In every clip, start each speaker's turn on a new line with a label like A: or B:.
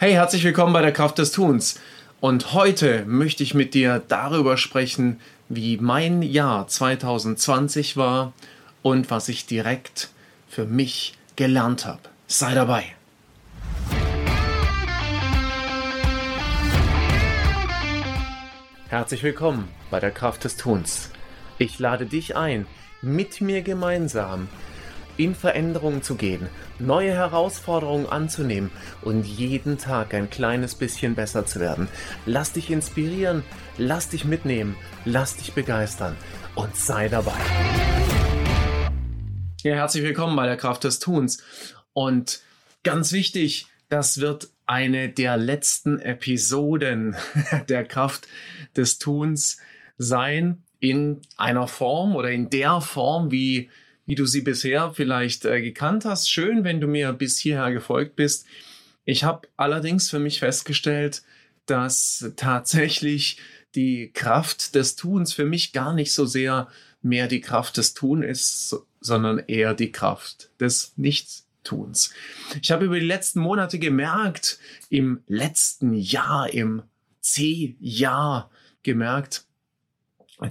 A: Hey, herzlich willkommen bei der Kraft des Tuns. Und heute möchte ich mit dir darüber sprechen, wie mein Jahr 2020 war und was ich direkt für mich gelernt habe. Sei dabei. Herzlich willkommen bei der Kraft des Tuns. Ich lade dich ein, mit mir gemeinsam in Veränderungen zu gehen, neue Herausforderungen anzunehmen und jeden Tag ein kleines bisschen besser zu werden. Lass dich inspirieren, lass dich mitnehmen, lass dich begeistern und sei dabei. Ja, herzlich willkommen bei der Kraft des Tuns. Und ganz wichtig, das wird eine der letzten Episoden der Kraft des Tuns sein in einer Form oder in der Form, wie wie du sie bisher vielleicht äh, gekannt hast. Schön, wenn du mir bis hierher gefolgt bist. Ich habe allerdings für mich festgestellt, dass tatsächlich die Kraft des Tuns für mich gar nicht so sehr mehr die Kraft des Tuns ist, sondern eher die Kraft des Nichtstuns. Ich habe über die letzten Monate gemerkt, im letzten Jahr, im C-Jahr gemerkt,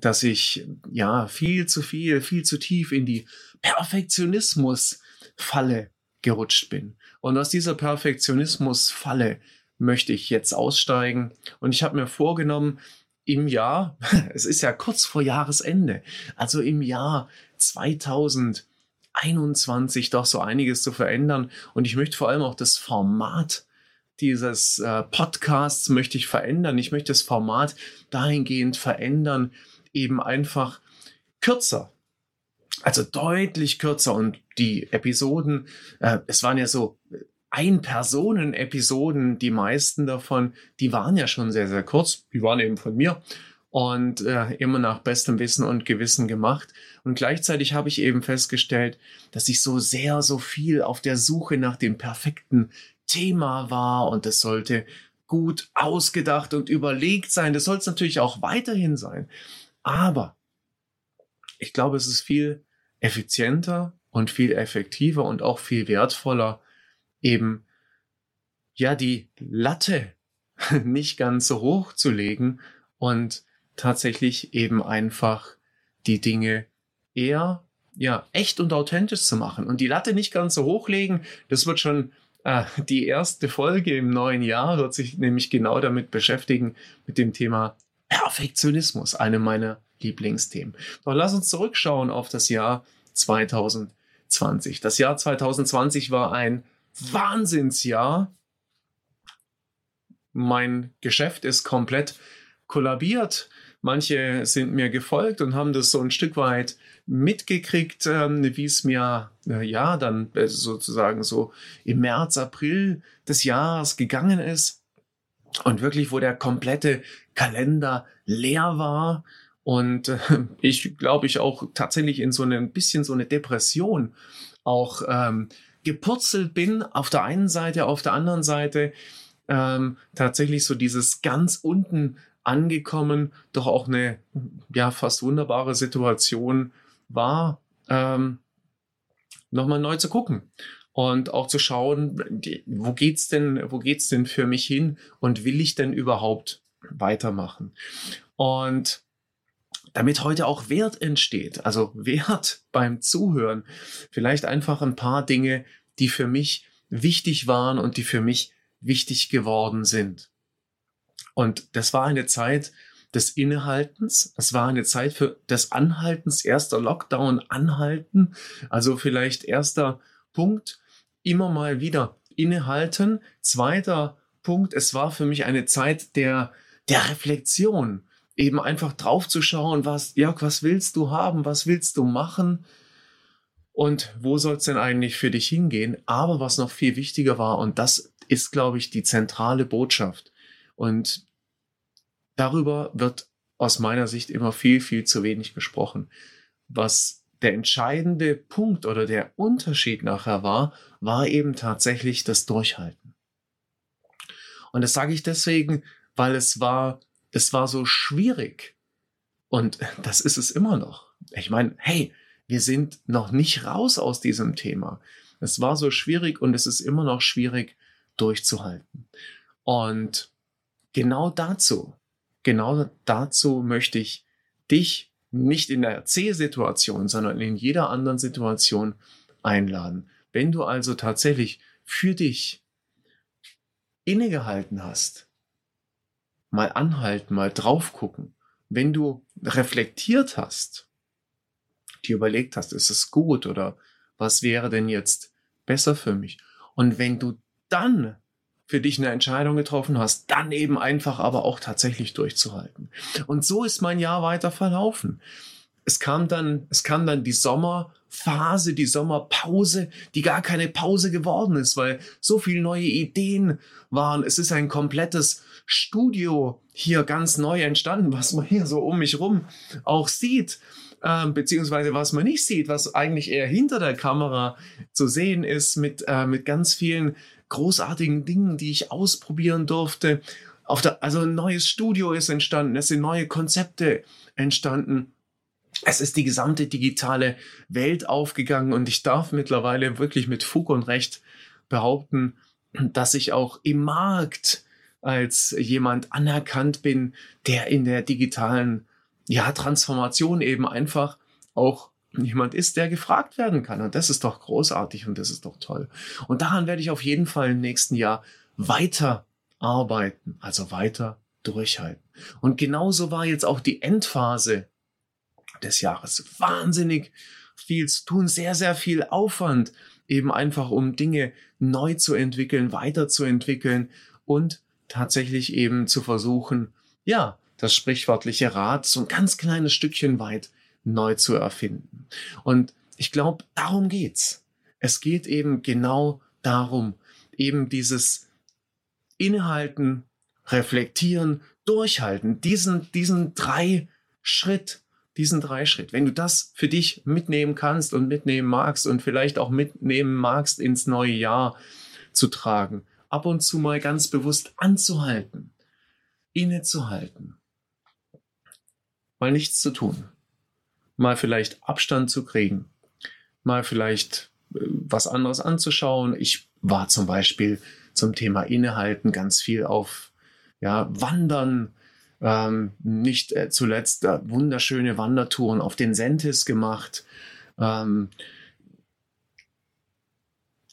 A: dass ich ja viel zu viel, viel zu tief in die Perfektionismus-Falle gerutscht bin. Und aus dieser Perfektionismus-Falle möchte ich jetzt aussteigen. Und ich habe mir vorgenommen, im Jahr, es ist ja kurz vor Jahresende, also im Jahr 2021 doch so einiges zu verändern. Und ich möchte vor allem auch das Format dieses äh, Podcasts möchte ich verändern. Ich möchte das Format dahingehend verändern, eben einfach kürzer. Also deutlich kürzer und die Episoden, äh, es waren ja so Ein-Personen-Episoden, die meisten davon, die waren ja schon sehr, sehr kurz. Die waren eben von mir und äh, immer nach bestem Wissen und Gewissen gemacht. Und gleichzeitig habe ich eben festgestellt, dass ich so sehr, so viel auf der Suche nach dem perfekten Thema war und es sollte gut ausgedacht und überlegt sein. Das soll es natürlich auch weiterhin sein. Aber ich glaube, es ist viel effizienter und viel effektiver und auch viel wertvoller, eben ja die Latte nicht ganz so hoch zu legen und tatsächlich eben einfach die Dinge eher ja echt und authentisch zu machen und die Latte nicht ganz so hochlegen. Das wird schon äh, die erste Folge im neuen Jahr wird sich nämlich genau damit beschäftigen mit dem Thema Perfektionismus, eine meiner Lieblingsthemen. Doch lass uns zurückschauen auf das Jahr 2020. Das Jahr 2020 war ein Wahnsinnsjahr. Mein Geschäft ist komplett kollabiert. Manche sind mir gefolgt und haben das so ein Stück weit mitgekriegt, ähm, wie es mir äh, ja dann äh, sozusagen so im März, April des Jahres gegangen ist und wirklich, wo der komplette Kalender leer war. Und äh, ich glaube, ich auch tatsächlich in so ein bisschen so eine Depression auch ähm, gepurzelt bin, auf der einen Seite, auf der anderen Seite ähm, tatsächlich so dieses ganz unten angekommen, doch auch eine ja fast wunderbare Situation war, ähm, nochmal neu zu gucken und auch zu schauen, wo geht's denn, wo geht's denn für mich hin und will ich denn überhaupt weitermachen? Und damit heute auch Wert entsteht, also Wert beim Zuhören, vielleicht einfach ein paar Dinge, die für mich wichtig waren und die für mich wichtig geworden sind. Und das war eine Zeit des Innehaltens, es war eine Zeit für des Anhaltens, erster Lockdown anhalten, also vielleicht erster Punkt, immer mal wieder innehalten. Zweiter Punkt, es war für mich eine Zeit der, der Reflexion. Eben einfach drauf zu schauen, was, ja, was willst du haben, was willst du machen und wo soll es denn eigentlich für dich hingehen? Aber was noch viel wichtiger war, und das ist, glaube ich, die zentrale Botschaft. Und darüber wird aus meiner Sicht immer viel, viel zu wenig gesprochen. Was der entscheidende Punkt oder der Unterschied nachher war, war eben tatsächlich das Durchhalten. Und das sage ich deswegen, weil es war, es war so schwierig. Und das ist es immer noch. Ich meine, hey, wir sind noch nicht raus aus diesem Thema. Es war so schwierig und es ist immer noch schwierig, durchzuhalten. Und genau dazu, genau dazu möchte ich dich nicht in der C-Situation, sondern in jeder anderen Situation einladen. Wenn du also tatsächlich für dich innegehalten hast, mal anhalten, mal drauf gucken, wenn du reflektiert hast, dir überlegt hast, ist es gut oder was wäre denn jetzt besser für mich? Und wenn du dann für dich eine Entscheidung getroffen hast, dann eben einfach aber auch tatsächlich durchzuhalten. Und so ist mein Jahr weiter verlaufen. Es kam dann, es kam dann die Sommerphase, die Sommerpause, die gar keine Pause geworden ist, weil so viele neue Ideen waren. Es ist ein komplettes Studio hier ganz neu entstanden, was man hier so um mich rum auch sieht äh, beziehungsweise was man nicht sieht, was eigentlich eher hinter der Kamera zu sehen ist, mit, äh, mit ganz vielen großartigen Dingen, die ich ausprobieren durfte. Auf der, also ein neues Studio ist entstanden, es sind neue Konzepte entstanden. Es ist die gesamte digitale Welt aufgegangen und ich darf mittlerweile wirklich mit Fug und Recht behaupten, dass ich auch im Markt als jemand anerkannt bin, der in der digitalen ja, Transformation eben einfach auch jemand ist, der gefragt werden kann. Und das ist doch großartig und das ist doch toll. Und daran werde ich auf jeden Fall im nächsten Jahr weiter arbeiten, also weiter durchhalten. Und genauso war jetzt auch die Endphase des Jahres. Wahnsinnig viel zu tun, sehr, sehr viel Aufwand, eben einfach um Dinge neu zu entwickeln, weiterzuentwickeln und tatsächlich eben zu versuchen, ja, das sprichwörtliche Rad so ein ganz kleines Stückchen weit neu zu erfinden. Und ich glaube, darum geht's. Es geht eben genau darum, eben dieses Inhalten, Reflektieren, Durchhalten, diesen, diesen drei Schritt, diesen drei Schritt. Wenn du das für dich mitnehmen kannst und mitnehmen magst und vielleicht auch mitnehmen magst ins neue Jahr zu tragen, ab und zu mal ganz bewusst anzuhalten, innezuhalten mal nichts zu tun, mal vielleicht Abstand zu kriegen, mal vielleicht äh, was anderes anzuschauen. Ich war zum Beispiel zum Thema Innehalten ganz viel auf ja, Wandern, ähm, nicht äh, zuletzt äh, wunderschöne Wandertouren auf den Sentis gemacht. Ähm,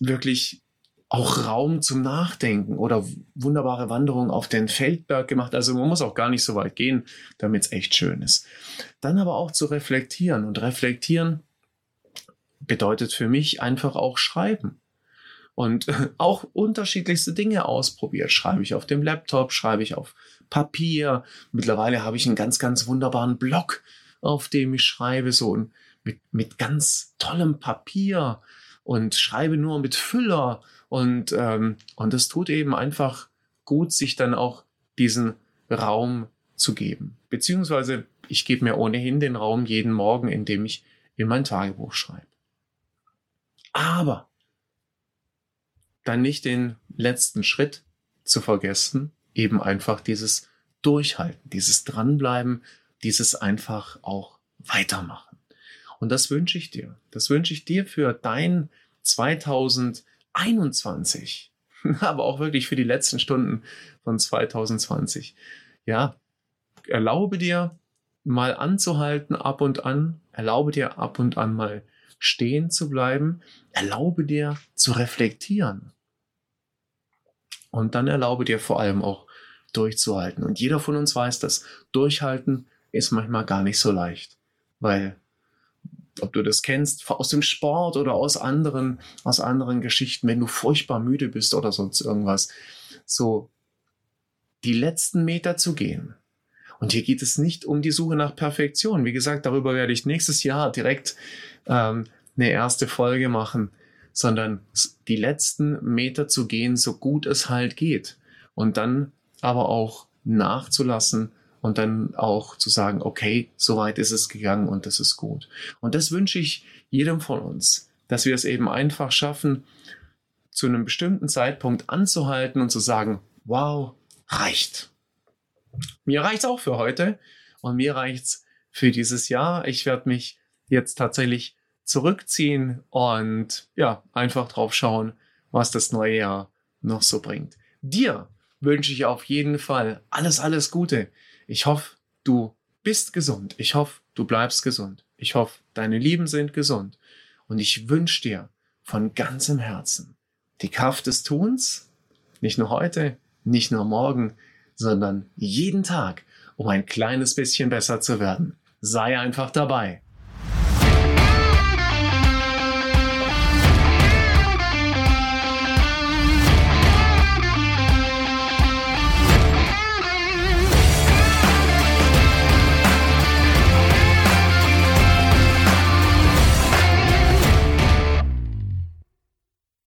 A: wirklich auch Raum zum Nachdenken oder wunderbare Wanderungen auf den Feldberg gemacht. Also man muss auch gar nicht so weit gehen, damit es echt schön ist. Dann aber auch zu reflektieren. Und reflektieren bedeutet für mich einfach auch schreiben. Und auch unterschiedlichste Dinge ausprobiert. Schreibe ich auf dem Laptop, schreibe ich auf Papier. Mittlerweile habe ich einen ganz, ganz wunderbaren Blog, auf dem ich schreibe, so mit, mit ganz tollem Papier und schreibe nur mit Füller und, ähm, und es tut eben einfach gut, sich dann auch diesen Raum zu geben. Beziehungsweise ich gebe mir ohnehin den Raum jeden Morgen, indem ich in mein Tagebuch schreibe. Aber dann nicht den letzten Schritt zu vergessen, eben einfach dieses Durchhalten, dieses Dranbleiben, dieses einfach auch weitermachen. Und das wünsche ich dir. Das wünsche ich dir für dein 2000 21. Aber auch wirklich für die letzten Stunden von 2020. Ja, erlaube dir mal anzuhalten ab und an. Erlaube dir ab und an mal stehen zu bleiben. Erlaube dir zu reflektieren. Und dann erlaube dir vor allem auch durchzuhalten. Und jeder von uns weiß, dass durchhalten ist manchmal gar nicht so leicht, weil ob du das kennst, aus dem Sport oder aus anderen, aus anderen Geschichten, wenn du furchtbar müde bist oder sonst irgendwas, so die letzten Meter zu gehen. Und hier geht es nicht um die Suche nach Perfektion. Wie gesagt, darüber werde ich nächstes Jahr direkt ähm, eine erste Folge machen, sondern die letzten Meter zu gehen, so gut es halt geht. Und dann aber auch nachzulassen und dann auch zu sagen, okay, so weit ist es gegangen und das ist gut. Und das wünsche ich jedem von uns, dass wir es eben einfach schaffen, zu einem bestimmten Zeitpunkt anzuhalten und zu sagen, wow, reicht. Mir reicht's auch für heute und mir reicht's für dieses Jahr. Ich werde mich jetzt tatsächlich zurückziehen und ja, einfach drauf schauen, was das neue Jahr noch so bringt. Dir wünsche ich auf jeden Fall alles, alles Gute. Ich hoffe, du bist gesund. Ich hoffe, du bleibst gesund. Ich hoffe, deine Lieben sind gesund. Und ich wünsche dir von ganzem Herzen die Kraft des Tuns, nicht nur heute, nicht nur morgen, sondern jeden Tag, um ein kleines bisschen besser zu werden. Sei einfach dabei.